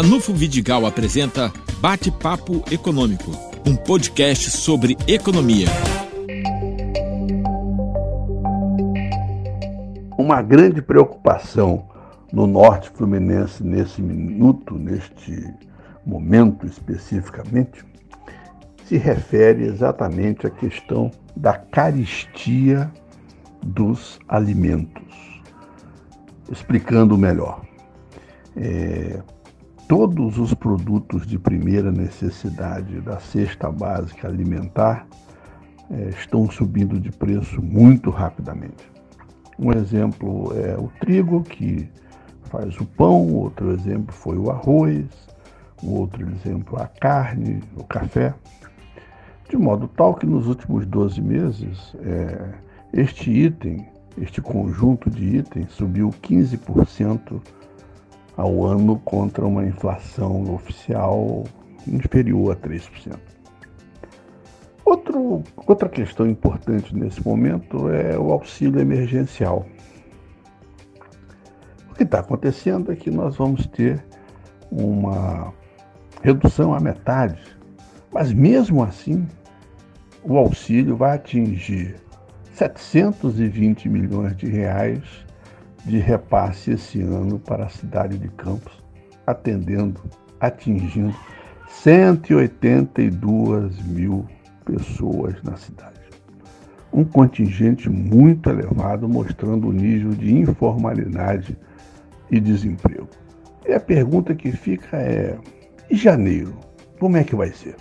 Ranulfo Vidigal apresenta Bate-Papo Econômico, um podcast sobre economia. Uma grande preocupação no norte fluminense nesse minuto, neste momento especificamente, se refere exatamente à questão da caristia dos alimentos. Explicando melhor, é, todos os produtos de primeira necessidade da cesta básica alimentar é, estão subindo de preço muito rapidamente. Um exemplo é o trigo, que faz o pão, outro exemplo foi o arroz, outro exemplo a carne, o café de modo tal que nos últimos 12 meses, é, este item, este conjunto de itens, subiu 15% ao ano contra uma inflação oficial inferior a 3%. Outro, outra questão importante nesse momento é o auxílio emergencial. O que está acontecendo é que nós vamos ter uma redução à metade, mas mesmo assim o auxílio vai atingir 720 milhões de reais de repasse esse ano para a cidade de Campos, atendendo, atingindo 182 mil pessoas na cidade. Um contingente muito elevado, mostrando o nível de informalidade e desemprego. E a pergunta que fica é: e janeiro? Como é que vai ser?